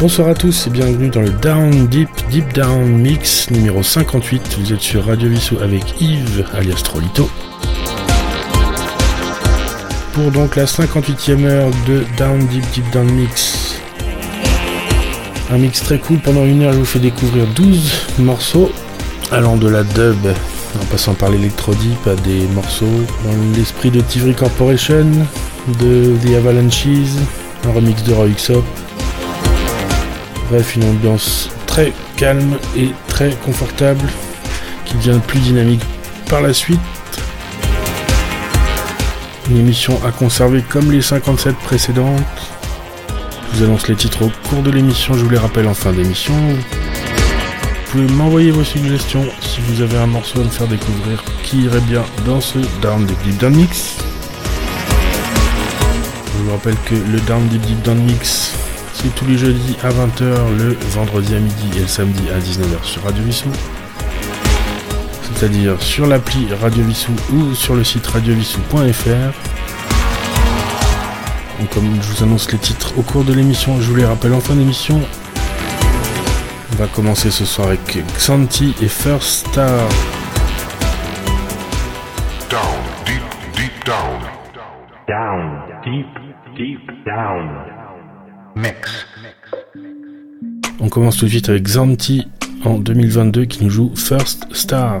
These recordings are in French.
Bonsoir à tous et bienvenue dans le Down Deep Deep Down Mix numéro 58. Vous êtes sur Radio Vissou avec Yves alias Trolito. Pour donc la 58e heure de Down Deep Deep Down Mix. Un mix très cool. Pendant une heure, je vous fais découvrir 12 morceaux allant de la dub en passant par l'électro-deep à des morceaux dans l'esprit de Tivry Corporation, de The Avalanches, un remix de Roy Xop. Bref, une ambiance très calme et très confortable qui devient plus dynamique par la suite. Une émission à conserver comme les 57 précédentes. Je vous annonce les titres au cours de l'émission, je vous les rappelle en fin d'émission. Vous pouvez m'envoyer vos suggestions si vous avez un morceau à me faire découvrir qui irait bien dans ce Down Deep Deep Down Mix. Je vous rappelle que le Down Deep Deep Down Mix c'est tous les jeudis à 20h, le vendredi à midi et le samedi à 19h sur Radio Vissou. C'est-à-dire sur l'appli Radio Vissou ou sur le site radiovissou.fr. Comme je vous annonce les titres au cours de l'émission, je vous les rappelle en fin d'émission. On va commencer ce soir avec Xanti et First Star. Down, deep, deep down. Down, deep, deep down. On commence tout de suite avec Xanti en 2022 qui nous joue First Star.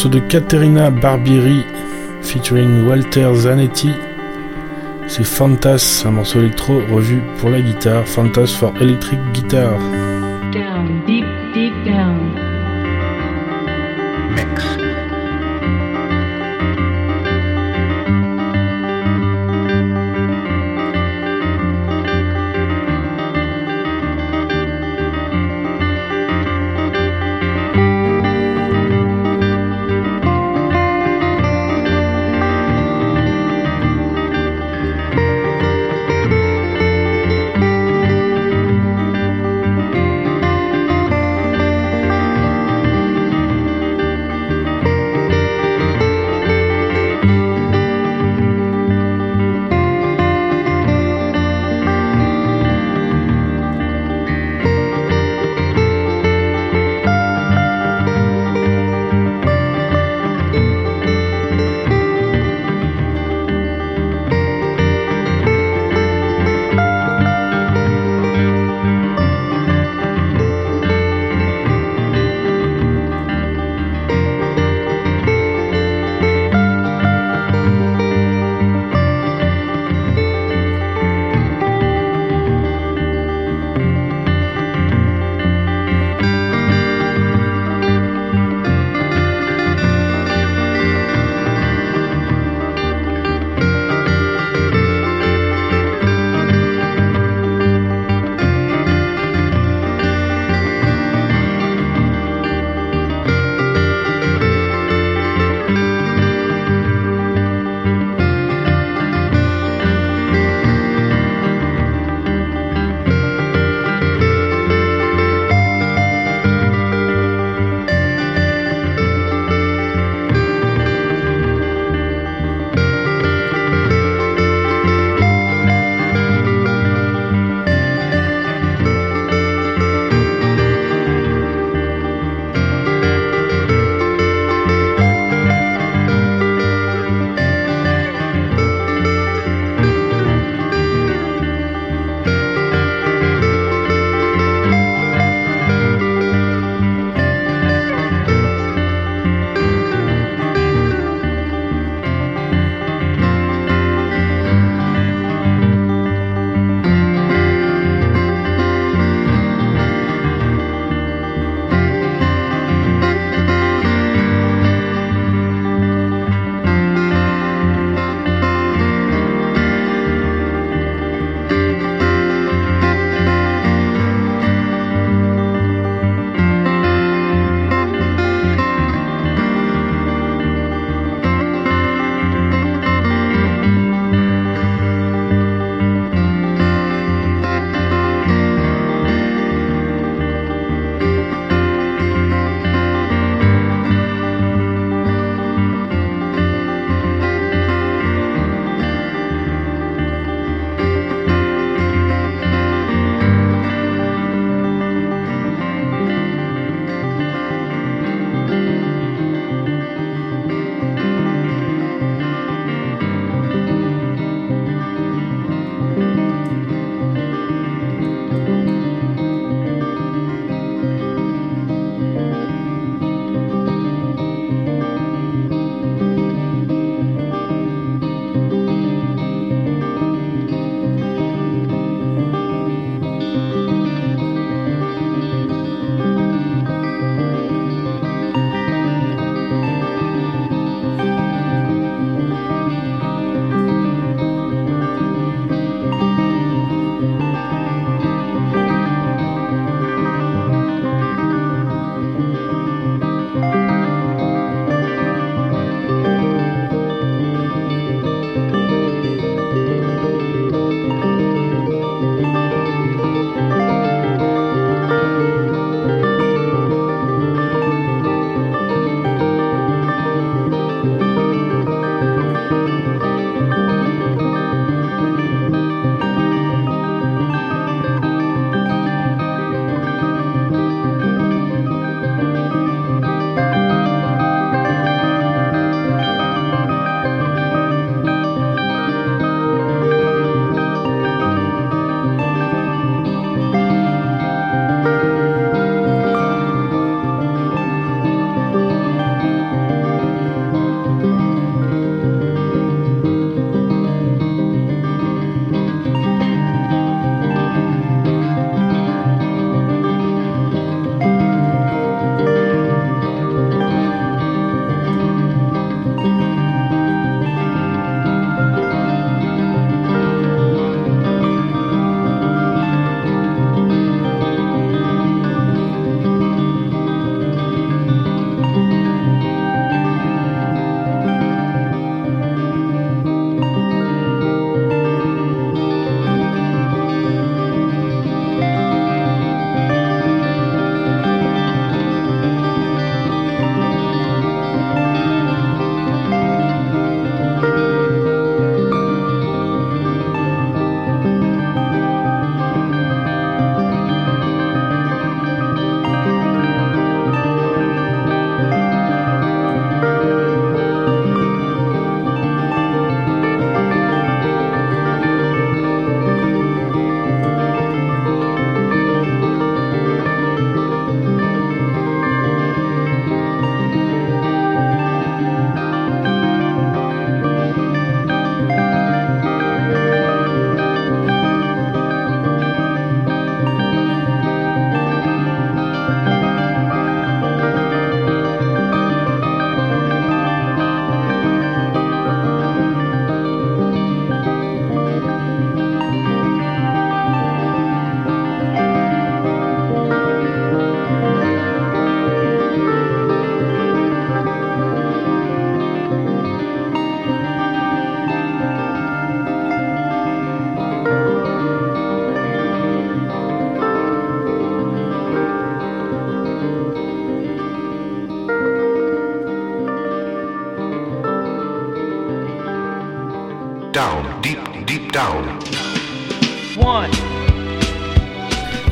Morceau de Caterina Barbieri featuring Walter Zanetti. C'est Fantas, un morceau électro revu pour la guitare. Fantas for Electric Guitar.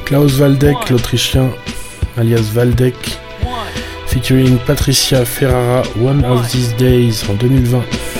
Klaus Waldeck, l'Autrichien, alias Waldeck, featuring Patricia Ferrara, One of These Days en 2020.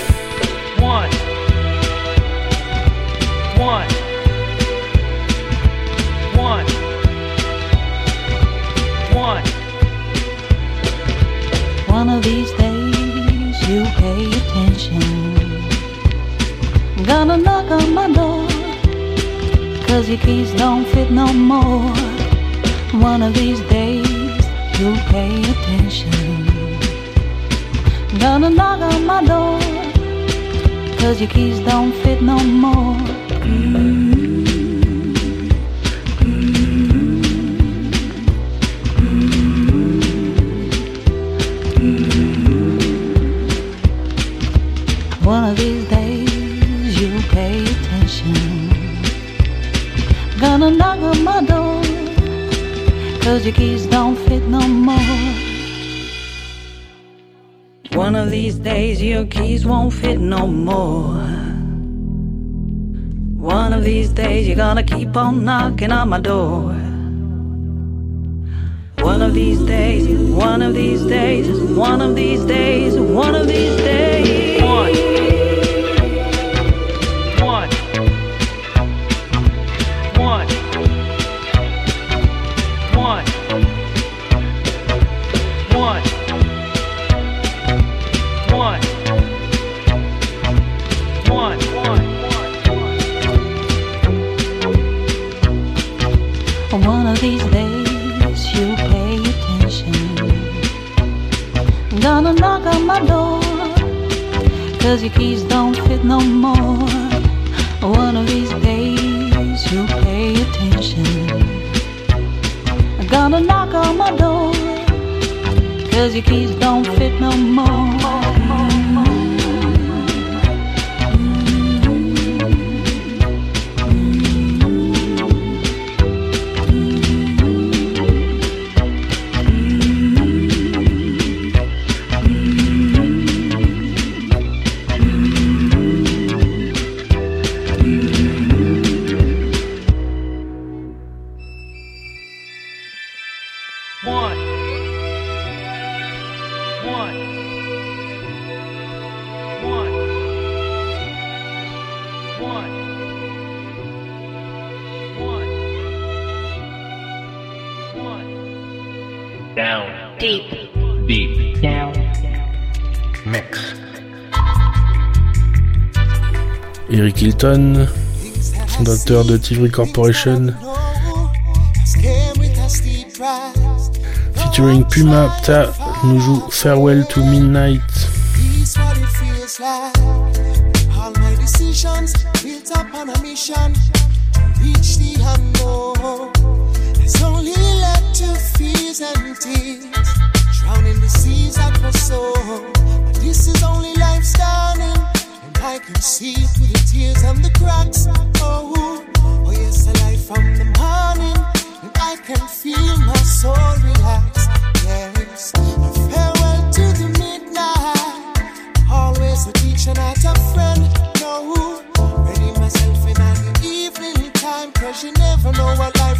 Newton, fondateur de Tivry Corporation, featuring Puma Pta, nous joue Farewell to Midnight. Drowning the seas at my soul. But this is only lifestyle. I can see through the tears and the cracks. Oh, oh yes, a light from the morning, and I can feel my soul relax. Yes, a farewell to the midnight. Always a teacher, not a friend. No, ready myself in the evening time, cause you never know what life.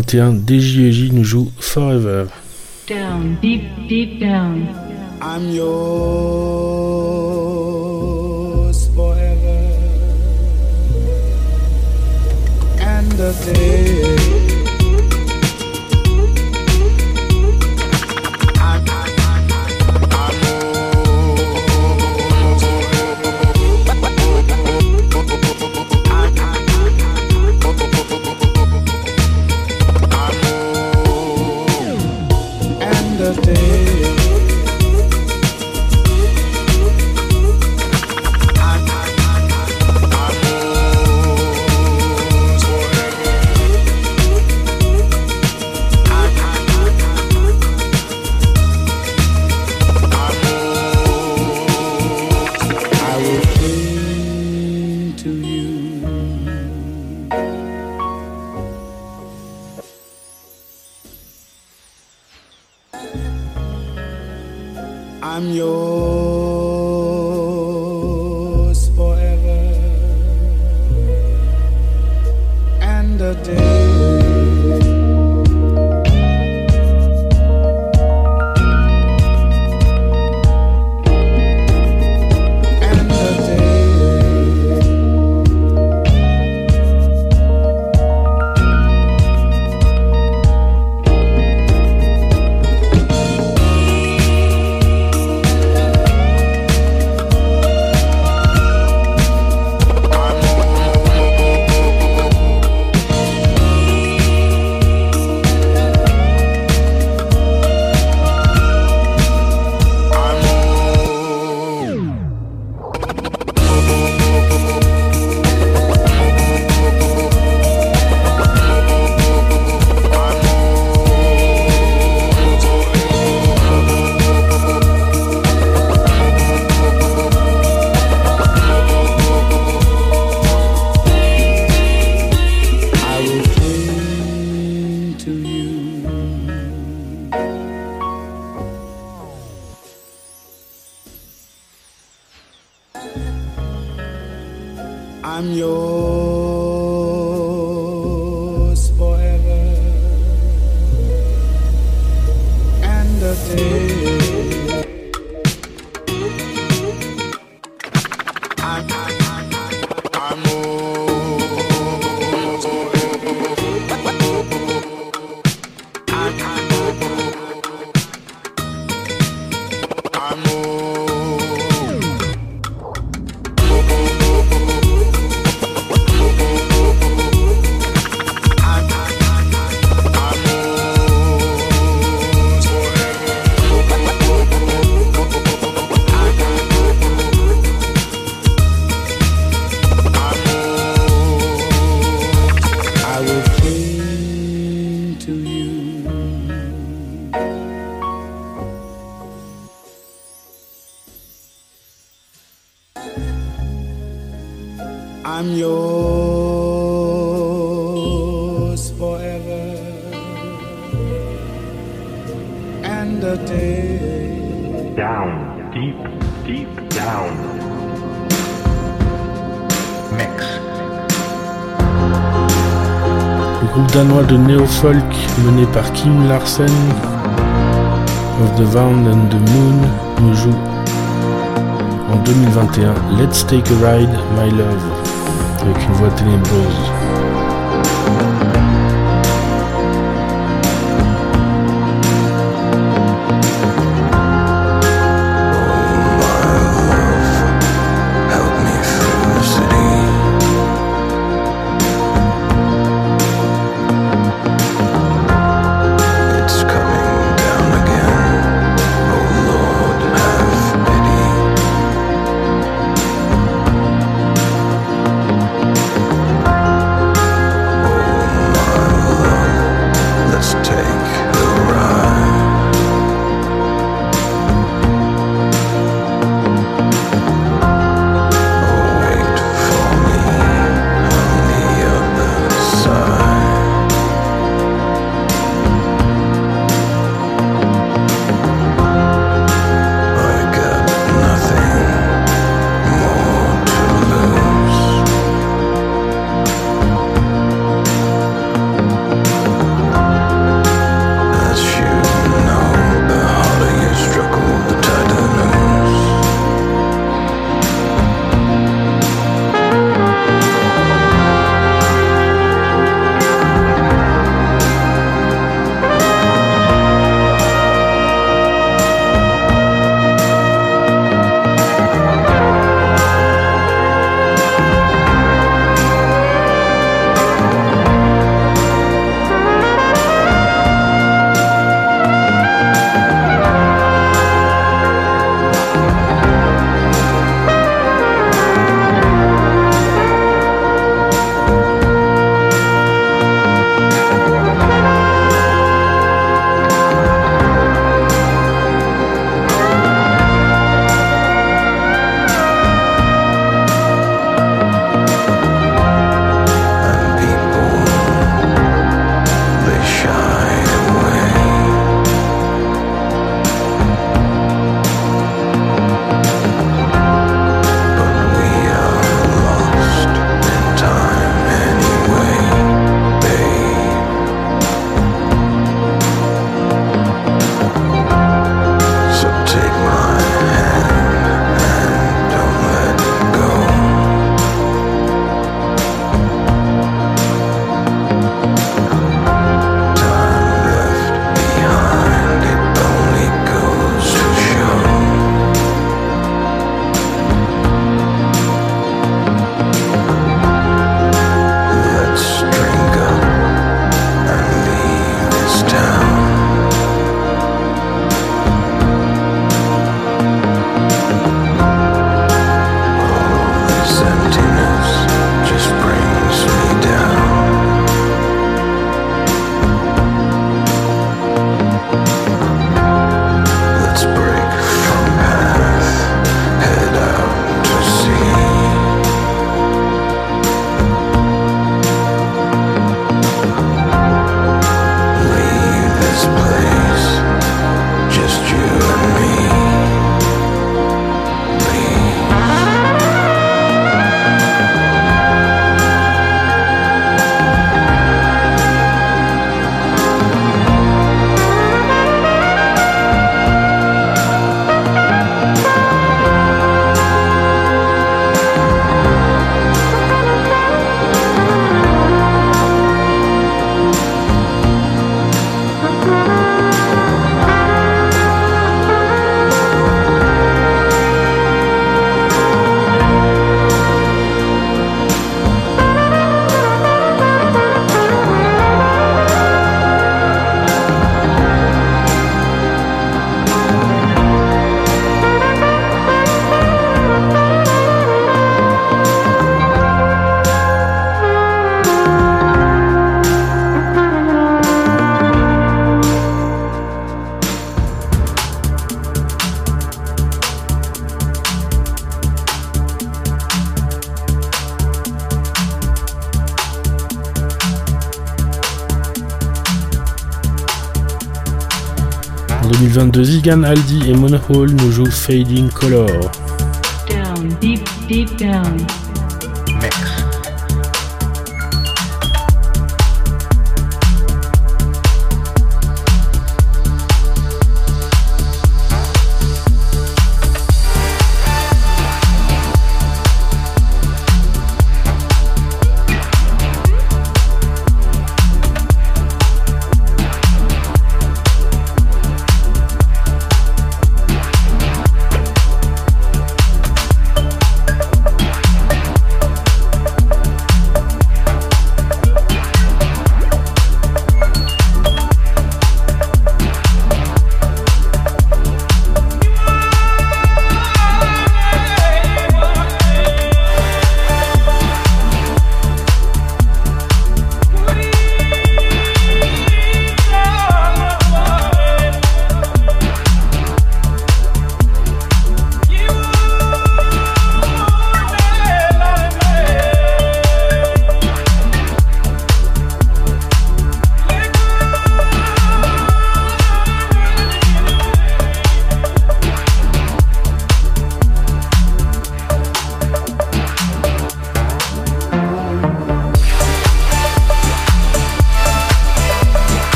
2021, DJJ nous joue Forever. Down, deep, deep down. I'm yours danois de néo-folk mené par Kim Larsen of the Vound and the Moon nous joue en 2021 Let's Take a Ride, My Love avec une voix ténébreuse. 2022, Zigan, Aldi et Monohole nous jouent Fading Color.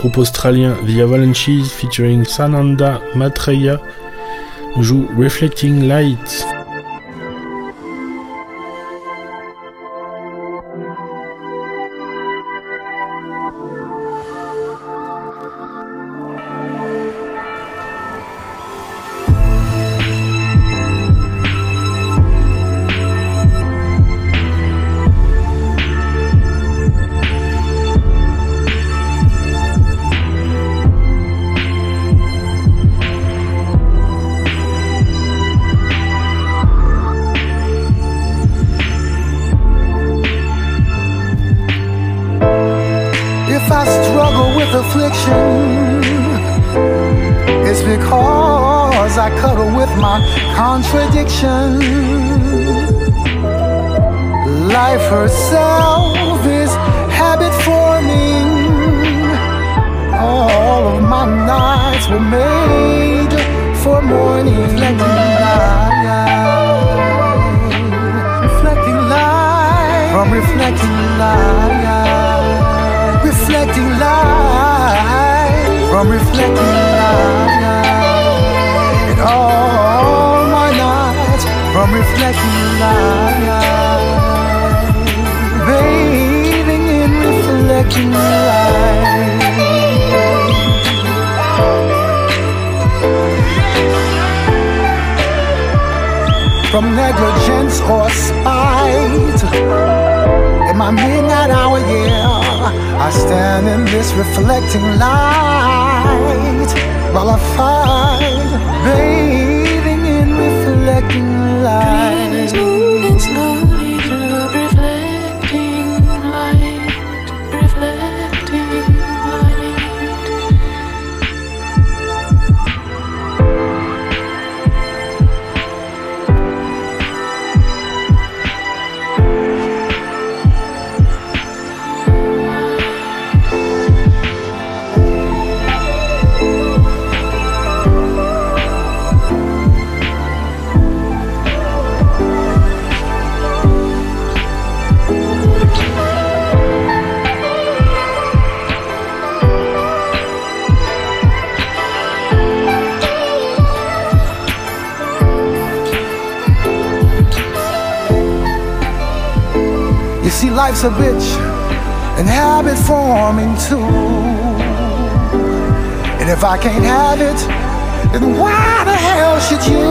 Groupe australien The Avalanches featuring Sananda Maitreya joue Reflecting Light. Affliction, it's because I cuddle with my contradiction. Life herself is habit forming. All of my nights were made for morning. Reflecting light, reflecting light, from reflecting light reflecting light. From reflecting light. And all my nights. From reflecting light. Bathing in reflecting light. From negligence or spite my midnight hour, yeah, I stand in this reflecting light while I fight, bathing in reflecting light. See, life's a bitch and habit forming too. And if I can't have it, then why the hell should you?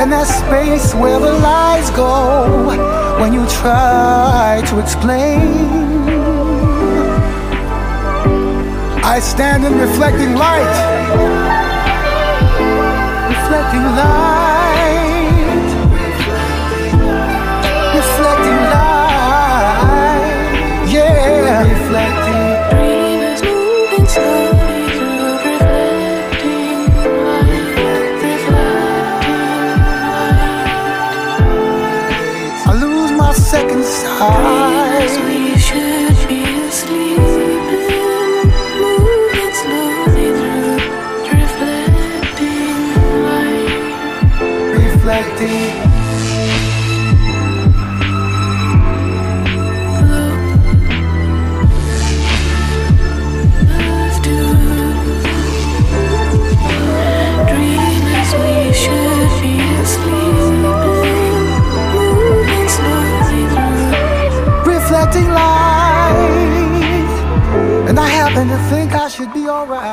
And that space where the lies go when you try to explain. I stand in reflecting light. Reflecting light. Reflecting light. And I happen to think I should be alright.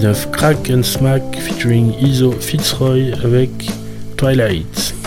2019, Crack and Smack featuring Iso Fitzroy avec Twilight.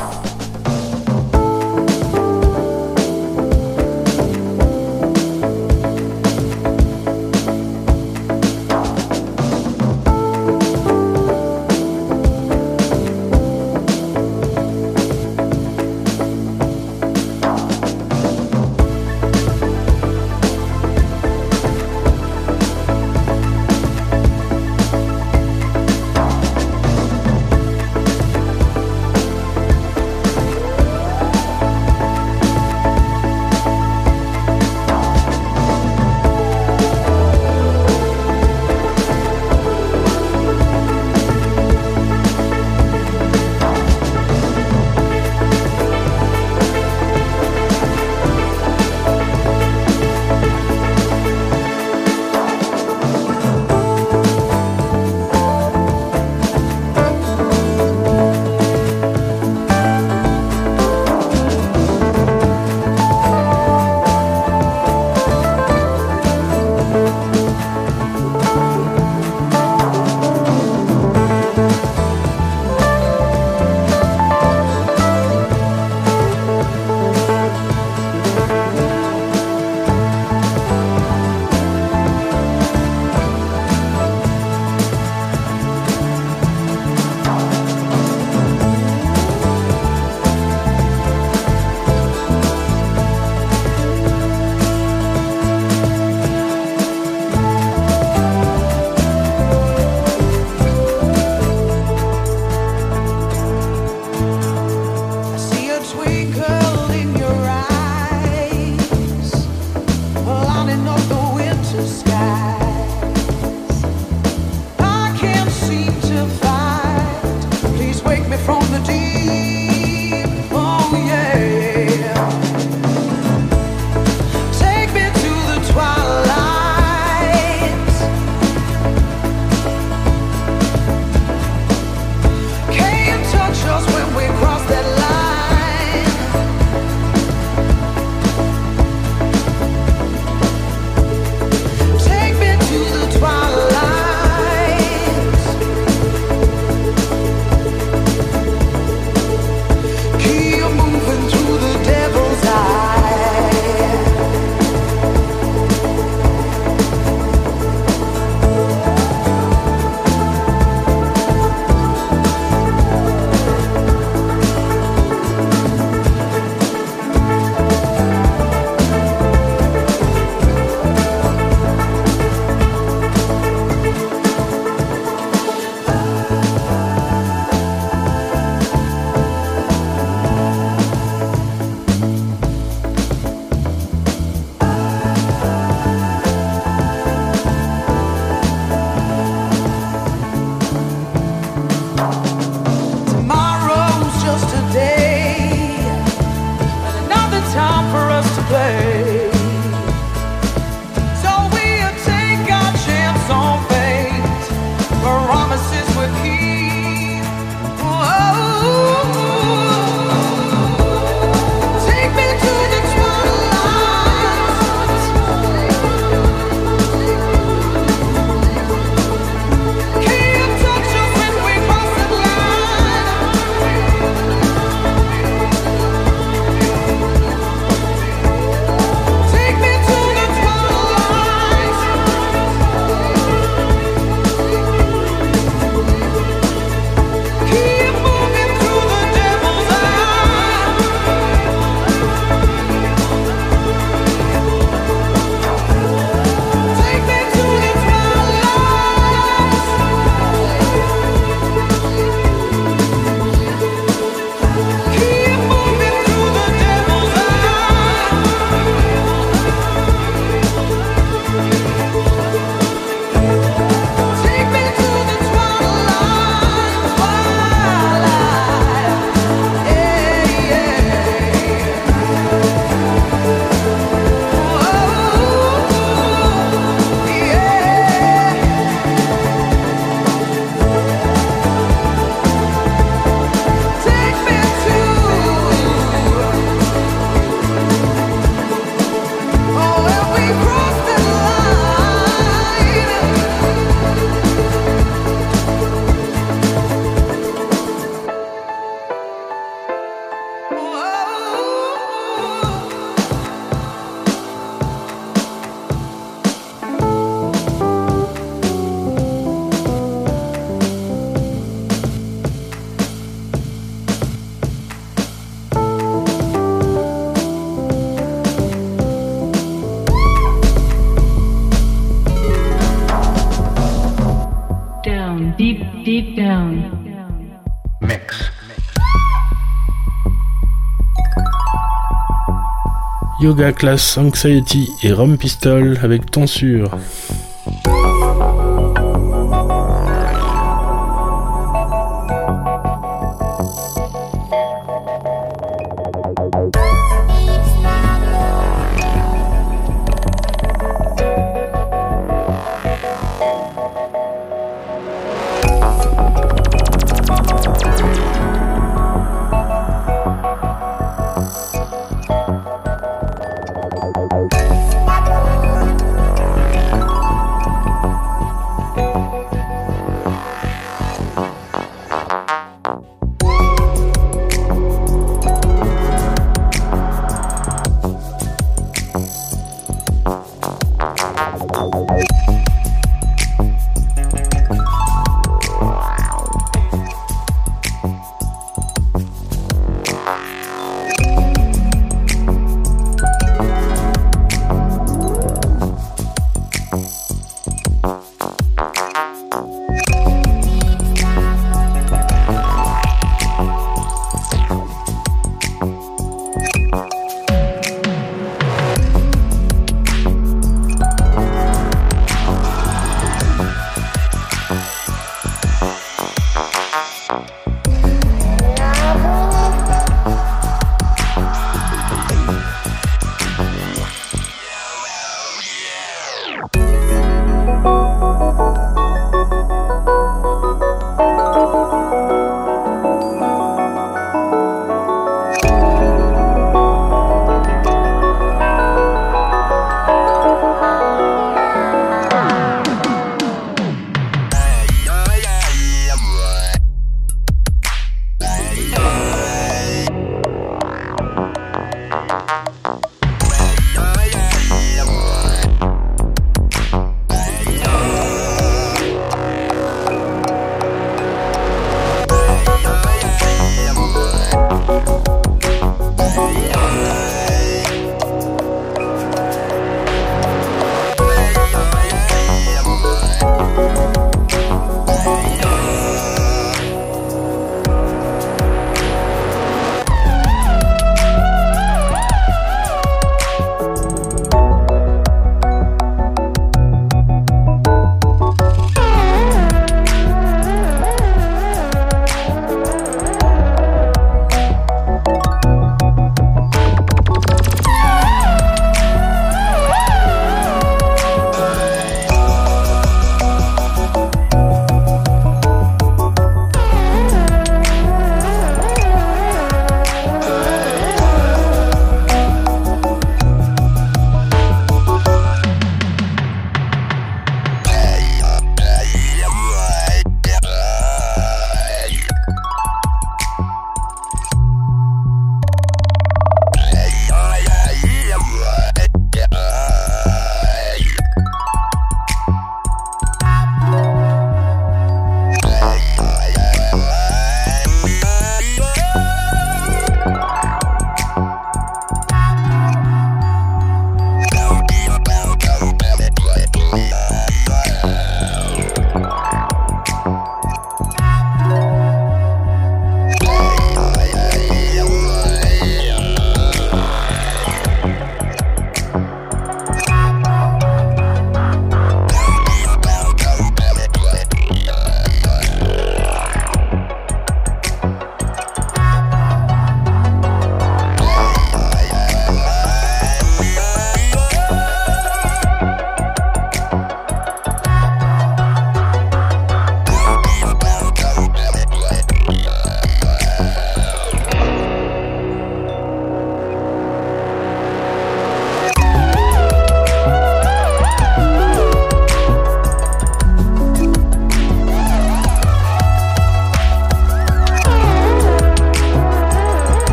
Driving the winter sky. Yoga Class Anxiety et Rum Pistol avec Tonsure.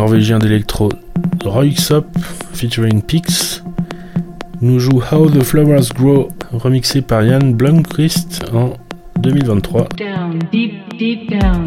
Norvégien d'électro Royksop featuring Pix nous joue How the Flowers Grow remixé par Jan Blomqvist en 2023. Down, deep, deep down.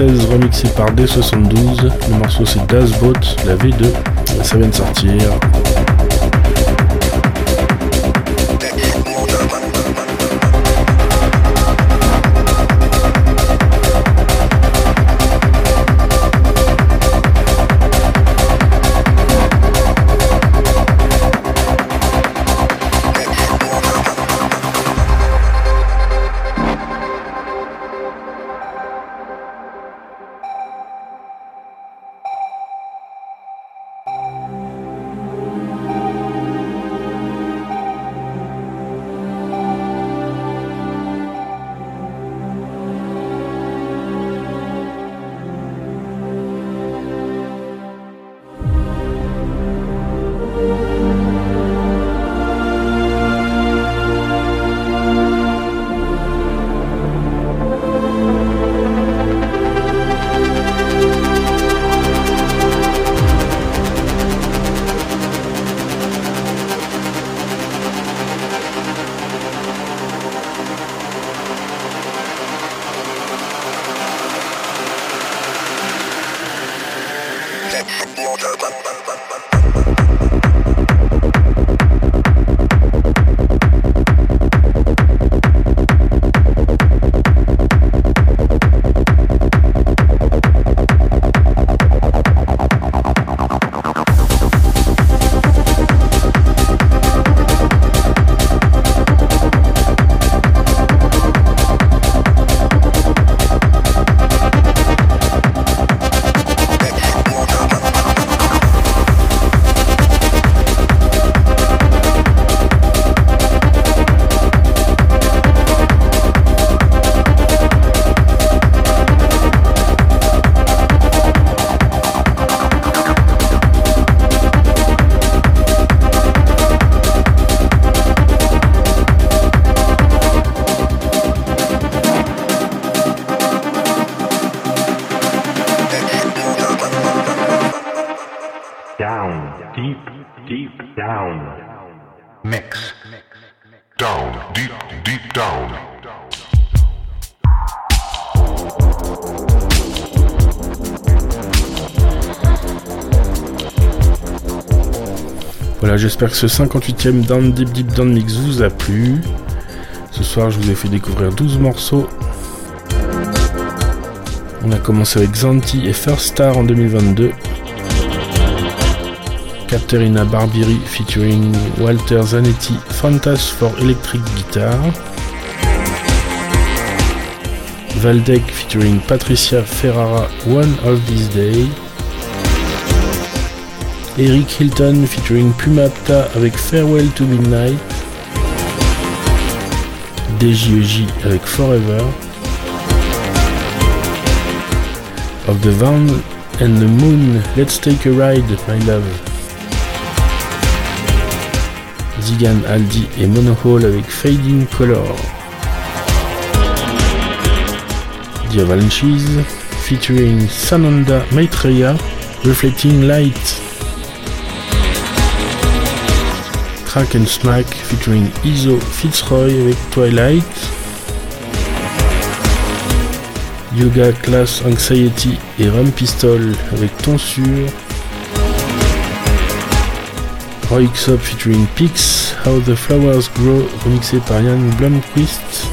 U96 remixé par D72. Le morceau c'est Dazbot, la V2. Ça vient de sortir. J'espère que ce 58e Down Deep Deep Down Mix vous a plu. Ce soir, je vous ai fait découvrir 12 morceaux. On a commencé avec Zanti et First Star en 2022. Caterina Barbiri featuring Walter Zanetti, Fantas for Electric Guitar. Valdec featuring Patricia Ferrara, One of These Days. Eric Hilton featuring Pumapta avec Farewell to Midnight. DJEJ avec Forever. Of the Van and the Moon, Let's Take a Ride, My Love. Zigan Aldi et Monohole avec Fading Color. The Avalanches featuring Sananda Maitreya, Reflecting Light. Crack and Smack featuring Iso Fitzroy avec Twilight. Yoga Class Anxiety et Ram Pistol avec Tonsure. Roy Xop featuring Pix, How the Flowers Grow remixé par Ian Blomqvist.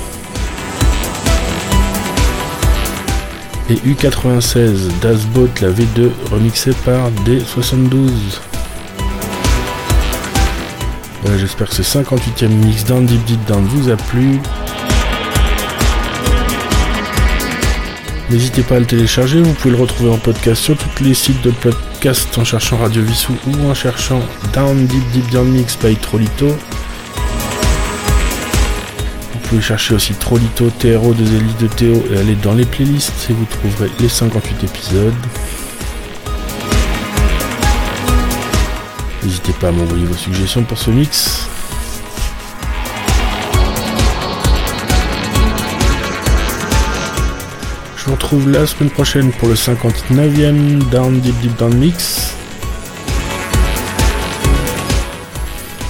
Et U96 Dasbot la V2 remixé par D72. Voilà, j'espère que ce 58e mix Down Deep Deep Down vous a plu. N'hésitez pas à le télécharger, vous pouvez le retrouver en podcast sur tous les sites de podcast en cherchant Radio Vissou ou en cherchant Down Deep Deep Down Mix by Trolito. Vous pouvez chercher aussi Trolito, TRO, 2 Elis de Théo et aller dans les playlists et vous trouverez les 58 épisodes. N'hésitez pas à m'envoyer vos suggestions pour ce mix. Je vous retrouve la semaine prochaine pour le 59e Down Deep Deep Down Mix.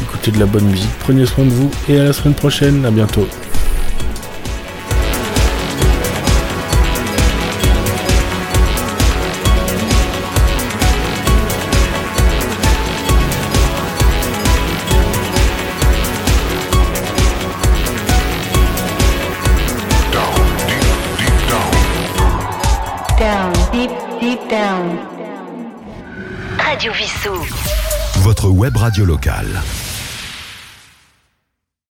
Écoutez de la bonne musique, prenez soin de vous et à la semaine prochaine, à bientôt. Radio locale.